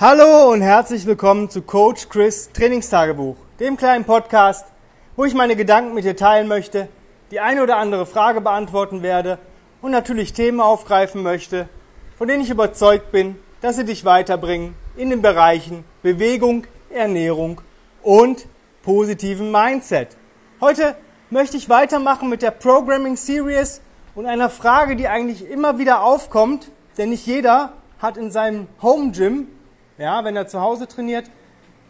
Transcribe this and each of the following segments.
Hallo und herzlich willkommen zu Coach Chris Trainingstagebuch, dem kleinen Podcast, wo ich meine Gedanken mit dir teilen möchte, die eine oder andere Frage beantworten werde und natürlich Themen aufgreifen möchte, von denen ich überzeugt bin, dass sie dich weiterbringen in den Bereichen Bewegung, Ernährung und positiven Mindset. Heute möchte ich weitermachen mit der Programming Series und einer Frage, die eigentlich immer wieder aufkommt, denn nicht jeder hat in seinem Home Gym, ja, wenn er zu Hause trainiert,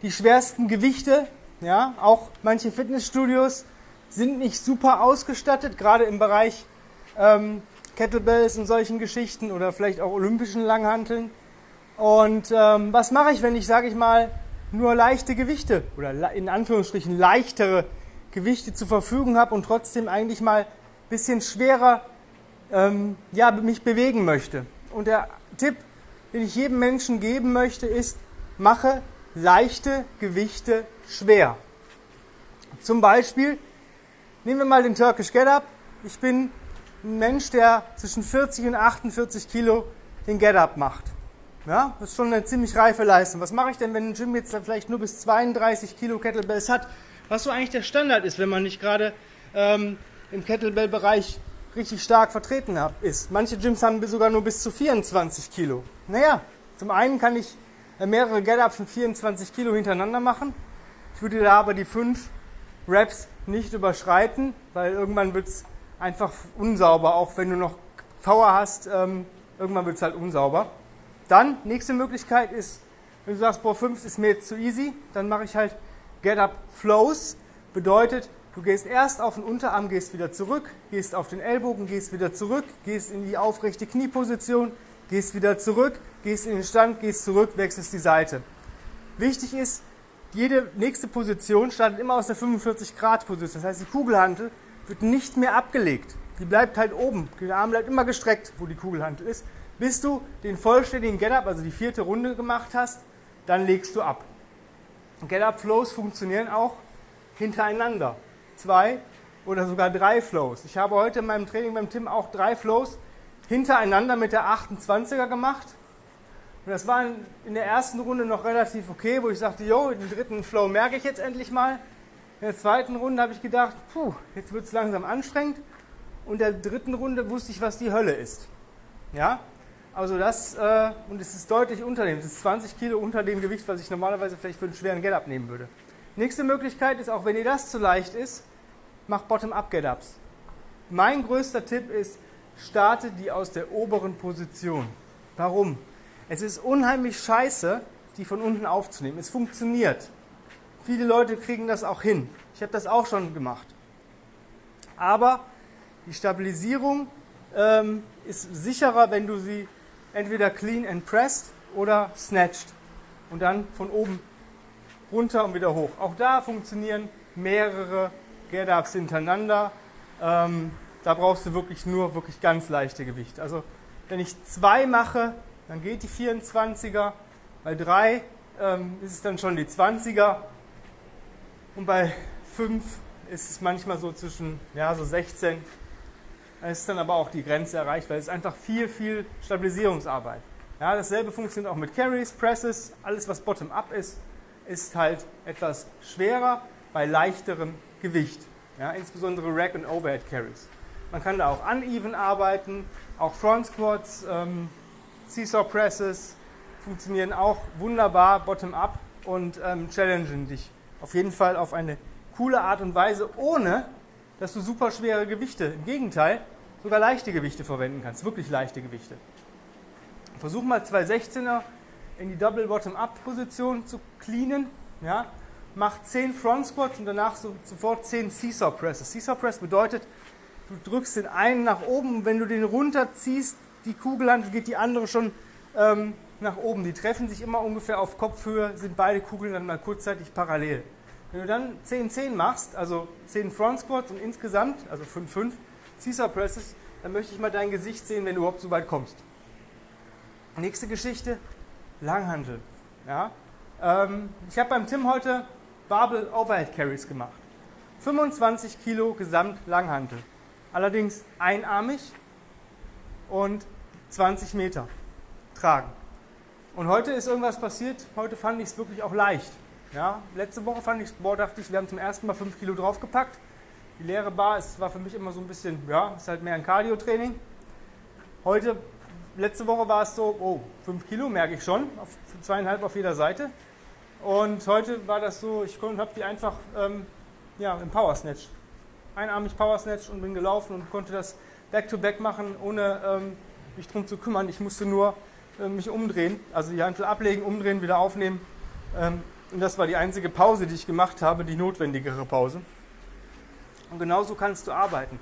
die schwersten Gewichte. Ja, auch manche Fitnessstudios sind nicht super ausgestattet, gerade im Bereich ähm, Kettlebells und solchen Geschichten oder vielleicht auch olympischen Langhanteln. Und ähm, was mache ich, wenn ich, sage ich mal, nur leichte Gewichte oder in Anführungsstrichen leichtere Gewichte zur Verfügung habe und trotzdem eigentlich mal ein bisschen schwerer ähm, ja, mich bewegen möchte? Und der Tipp, den ich jedem Menschen geben möchte, ist, mache leichte Gewichte schwer. Zum Beispiel, nehmen wir mal den Turkish Get Up. Ich bin ein Mensch, der zwischen 40 und 48 Kilo den Get Up macht. Ja, das ist schon eine ziemlich reife Leistung. Was mache ich denn, wenn ein Gym jetzt vielleicht nur bis 32 Kilo Kettlebells hat? Was so eigentlich der Standard ist, wenn man nicht gerade ähm, im Kettlebell-Bereich richtig stark vertreten ist. Manche Gyms haben sogar nur bis zu 24 Kilo. Naja, zum einen kann ich äh, mehrere Get-Ups mit 24 Kilo hintereinander machen. Ich würde da aber die 5 Reps nicht überschreiten, weil irgendwann wird es einfach unsauber, auch wenn du noch Power hast, ähm, irgendwann wird es halt unsauber. Dann, nächste Möglichkeit ist, wenn du sagst, boah, 5 ist mir jetzt zu easy, dann mache ich halt Get-Up Flows. Bedeutet, Du gehst erst auf den Unterarm, gehst wieder zurück, gehst auf den Ellbogen, gehst wieder zurück, gehst in die aufrechte Knieposition, gehst wieder zurück, gehst in den Stand, gehst zurück, wechselst die Seite. Wichtig ist, jede nächste Position startet immer aus der 45-Grad-Position. Das heißt, die Kugelhantel wird nicht mehr abgelegt. Die bleibt halt oben. Der Arm bleibt immer gestreckt, wo die Kugelhantel ist. Bis du den vollständigen Get-Up, also die vierte Runde gemacht hast, dann legst du ab. Get-Up-Flows funktionieren auch hintereinander zwei oder sogar drei Flows. Ich habe heute in meinem Training beim Tim auch drei Flows hintereinander mit der 28er gemacht. Und das war in der ersten Runde noch relativ okay, wo ich sagte, jo, den dritten Flow merke ich jetzt endlich mal. In der zweiten Runde habe ich gedacht, puh, jetzt wird es langsam anstrengend. Und in der dritten Runde wusste ich, was die Hölle ist. Ja, also das, äh, und es ist deutlich unter dem, es ist 20 Kilo unter dem Gewicht, was ich normalerweise vielleicht für einen schweren Get-Up nehmen würde. Nächste Möglichkeit ist, auch wenn dir das zu leicht ist, mach Bottom-up-Get-Ups. Mein größter Tipp ist, starte die aus der oberen Position. Warum? Es ist unheimlich scheiße, die von unten aufzunehmen. Es funktioniert. Viele Leute kriegen das auch hin. Ich habe das auch schon gemacht. Aber die Stabilisierung ähm, ist sicherer, wenn du sie entweder clean and pressed oder snatched und dann von oben runter und wieder hoch. Auch da funktionieren mehrere Get-Ups hintereinander. Ähm, da brauchst du wirklich nur wirklich ganz leichte Gewichte. Also wenn ich zwei mache, dann geht die 24er. Bei drei ähm, ist es dann schon die 20er. Und bei fünf ist es manchmal so zwischen ja, so 16. Da ist dann aber auch die Grenze erreicht, weil es einfach viel, viel Stabilisierungsarbeit. Ja, dasselbe funktioniert auch mit Carries, Presses, alles was Bottom-up ist, ist halt etwas schwerer bei leichterem Gewicht. Ja, insbesondere Rack und Overhead Carries. Man kann da auch uneven arbeiten, auch Front Squats, ähm, Seesaw Presses funktionieren auch wunderbar bottom-up und ähm, challengen dich auf jeden Fall auf eine coole Art und Weise, ohne dass du super schwere Gewichte, im Gegenteil, sogar leichte Gewichte verwenden kannst, wirklich leichte Gewichte. Versuch mal zwei 16er in die Double Bottom-Up Position zu cleanen. Ja? Mach 10 Front Squats und danach so, sofort 10 Seesaw Presses. Seesaw Press bedeutet, du drückst den einen nach oben und wenn du den runterziehst, die Kugelhand geht die andere schon ähm, nach oben. Die treffen sich immer ungefähr auf Kopfhöhe, sind beide Kugeln dann mal kurzzeitig parallel. Wenn du dann 10-10 machst, also 10 Front Squats und insgesamt, also 5-5 Caesar Presses, dann möchte ich mal dein Gesicht sehen, wenn du überhaupt so weit kommst. Nächste Geschichte, Langhandel. Ja? Ähm, ich habe beim Tim heute Barbell Overhead Carries gemacht. 25 Kilo Gesamt Langhantel. Allerdings einarmig und 20 Meter tragen. Und heute ist irgendwas passiert. Heute fand ich es wirklich auch leicht. Ja, letzte Woche fand ich, boah, dachte ich, wir haben zum ersten Mal 5 Kilo draufgepackt. Die leere Bar ist, war für mich immer so ein bisschen, ja, ist halt mehr ein Cardio-Training. Heute, letzte Woche war es so, oh, 5 Kilo merke ich schon, auf zweieinhalb auf jeder Seite. Und heute war das so, ich habe die einfach ähm, ja, im Power Snatch. Einarmig Power Snatch und bin gelaufen und konnte das Back-to-Back -back machen, ohne ähm, mich darum zu kümmern. Ich musste nur äh, mich umdrehen, also die Hantel ablegen, umdrehen, wieder aufnehmen. Ähm, und das war die einzige Pause, die ich gemacht habe, die notwendigere Pause. Und genauso kannst du arbeiten.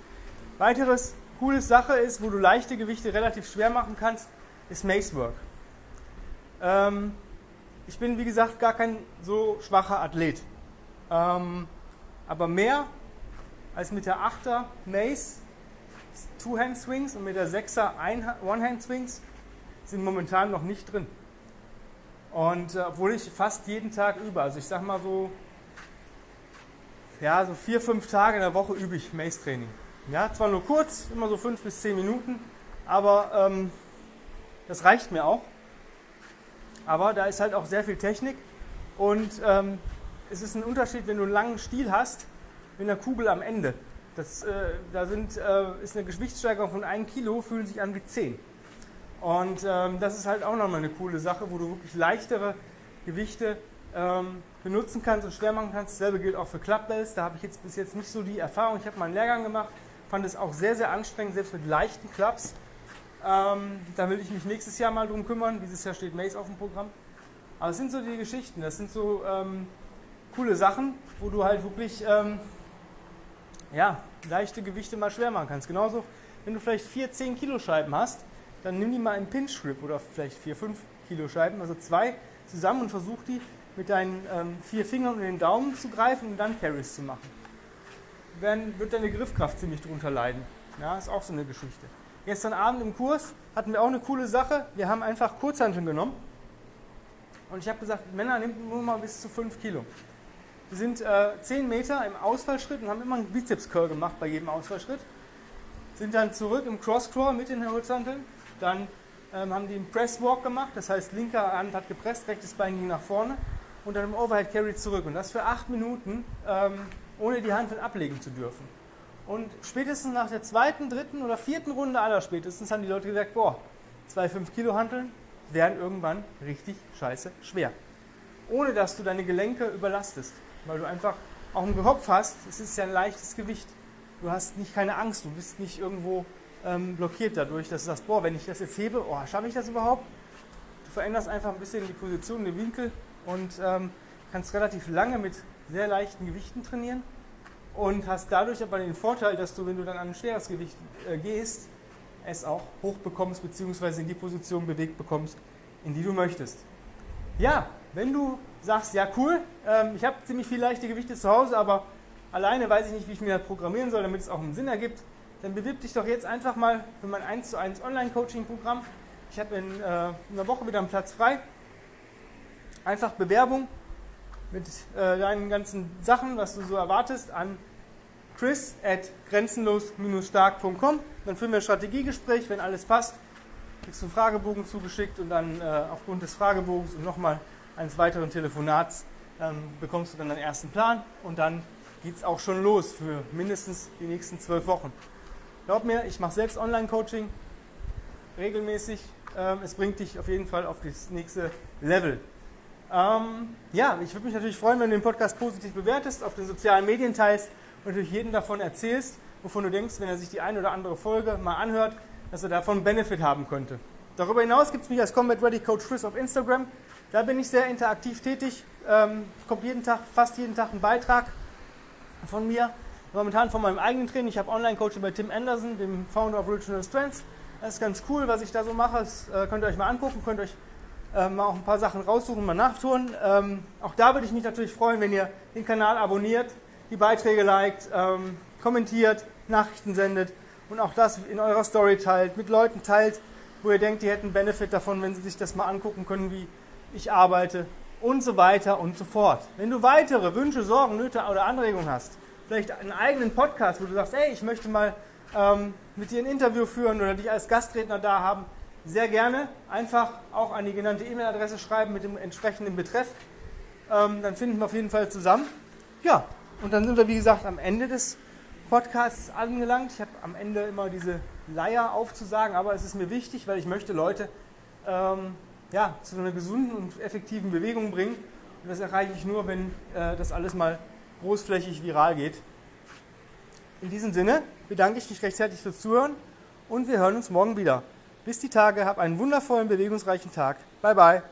Weiteres cooles Sache ist, wo du leichte Gewichte relativ schwer machen kannst, ist Macework. Ähm, ich bin, wie gesagt, gar kein so schwacher Athlet. Ähm, aber mehr als mit der 8er Mace Two-Hand-Swings und mit der 6er One-Hand-Swings sind momentan noch nicht drin. Und äh, obwohl ich fast jeden Tag übe, also ich sag mal so, ja, so vier, fünf Tage in der Woche übe ich Mace-Training. Ja, zwar nur kurz, immer so fünf bis zehn Minuten, aber ähm, das reicht mir auch. Aber da ist halt auch sehr viel Technik und ähm, es ist ein Unterschied, wenn du einen langen Stiel hast, mit einer Kugel am Ende. Das, äh, da sind, äh, ist eine Gewichtssteigerung von 1 Kilo, fühlen sich an wie 10. Und ähm, das ist halt auch nochmal eine coole Sache, wo du wirklich leichtere Gewichte ähm, benutzen kannst und schwer machen kannst. Dasselbe gilt auch für Clubbells. Da habe ich jetzt bis jetzt nicht so die Erfahrung. Ich habe mal einen Lehrgang gemacht, fand es auch sehr, sehr anstrengend, selbst mit leichten Clubs. Ähm, da will ich mich nächstes Jahr mal drum kümmern. Dieses Jahr steht Mace auf dem Programm. Aber es sind so die Geschichten, das sind so ähm, coole Sachen, wo du halt wirklich ähm, ja, leichte Gewichte mal schwer machen kannst. Genauso, wenn du vielleicht vier 10 Kilo Scheiben hast, dann nimm die mal im Pinch Grip oder vielleicht vier 5 Kilo Scheiben, also zwei zusammen und versuch die mit deinen ähm, vier Fingern und den Daumen zu greifen und dann Carries zu machen. Dann wird deine Griffkraft ziemlich drunter leiden. Ja, ist auch so eine Geschichte. Gestern Abend im Kurs hatten wir auch eine coole Sache. Wir haben einfach Kurzhanteln genommen. Und ich habe gesagt, Männer, nehmt nur mal bis zu 5 Kilo. Wir sind äh, 10 Meter im Ausfallschritt und haben immer einen Bizeps-Curl gemacht bei jedem Ausfallschritt. Sind dann zurück im Cross-Crawl mit den Horizonteln. Dann ähm, haben die einen Press-Walk gemacht, das heißt, linker Hand hat gepresst, rechtes Bein ging nach vorne und dann im Overhead Carry zurück. Und das für 8 Minuten, ähm, ohne die Hand ablegen zu dürfen. Und spätestens nach der zweiten, dritten oder vierten Runde aller spätestens haben die Leute gesagt, boah, zwei 5 Kilo Hanteln werden irgendwann richtig scheiße schwer. Ohne dass du deine Gelenke überlastest weil du einfach auch einen Kopf hast. Es ist ja ein leichtes Gewicht. Du hast nicht keine Angst, du bist nicht irgendwo ähm, blockiert dadurch, dass du sagst, boah, wenn ich das jetzt hebe, oh, schaffe ich das überhaupt? Du veränderst einfach ein bisschen die Position, den Winkel und ähm, kannst relativ lange mit sehr leichten Gewichten trainieren und hast dadurch aber den Vorteil, dass du, wenn du dann an ein schweres Gewicht äh, gehst, es auch hoch bekommst, beziehungsweise in die Position bewegt bekommst, in die du möchtest. Ja, wenn du sagst, ja cool, ähm, ich habe ziemlich viel leichte Gewichte zu Hause, aber alleine weiß ich nicht, wie ich mir das programmieren soll, damit es auch einen Sinn ergibt, dann bewirb dich doch jetzt einfach mal für mein 1 zu 1 Online-Coaching-Programm. Ich habe in, äh, in einer Woche wieder einen Platz frei. Einfach Bewerbung mit äh, deinen ganzen Sachen, was du so erwartest, an chris at grenzenlos-stark.com. Dann führen wir ein Strategiegespräch, wenn alles passt. Kriegst du einen Fragebogen zugeschickt und dann äh, aufgrund des Fragebogens und nochmal eines weiteren Telefonats ähm, bekommst du dann deinen ersten Plan und dann geht es auch schon los für mindestens die nächsten zwölf Wochen. Glaub mir, ich mache selbst Online-Coaching regelmäßig. Ähm, es bringt dich auf jeden Fall auf das nächste Level. Ähm, ja, ich würde mich natürlich freuen, wenn du den Podcast positiv bewertest, auf den sozialen Medien teilst und natürlich jedem davon erzählst, wovon du denkst, wenn er sich die eine oder andere Folge mal anhört, dass er davon Benefit haben könnte. Darüber hinaus gibt es mich als Combat Ready Coach Chris auf Instagram. Da bin ich sehr interaktiv tätig. Ähm, kommt jeden Tag, fast jeden Tag ein Beitrag von mir. Momentan von meinem eigenen Training. Ich habe Online-Coaching bei Tim Anderson, dem Founder of Original Strengths. Das ist ganz cool, was ich da so mache. Das äh, könnt ihr euch mal angucken, könnt euch äh, mal auch ein paar Sachen raussuchen, mal nachtun. Ähm, auch da würde ich mich natürlich freuen, wenn ihr den Kanal abonniert, die Beiträge liked, ähm, kommentiert, Nachrichten sendet und auch das in eurer Story teilt, mit Leuten teilt, wo ihr denkt, die hätten Benefit davon, wenn sie sich das mal angucken können, wie ich arbeite und so weiter und so fort. Wenn du weitere Wünsche, Sorgen, Nöte oder Anregungen hast, vielleicht einen eigenen Podcast, wo du sagst, ey, ich möchte mal ähm, mit dir ein Interview führen oder dich als Gastredner da haben, sehr gerne einfach auch an die genannte E-Mail-Adresse schreiben mit dem entsprechenden Betreff. Ähm, dann finden wir auf jeden Fall zusammen. Ja, und dann sind wir, wie gesagt, am Ende des Podcasts angelangt. Ich habe am Ende immer diese Leier aufzusagen, aber es ist mir wichtig, weil ich möchte Leute ähm, ja, zu einer gesunden und effektiven Bewegung bringen. Und das erreiche ich nur, wenn äh, das alles mal großflächig viral geht. In diesem Sinne bedanke ich mich recht herzlich fürs Zuhören und wir hören uns morgen wieder. Bis die Tage, hab einen wundervollen, bewegungsreichen Tag. Bye bye.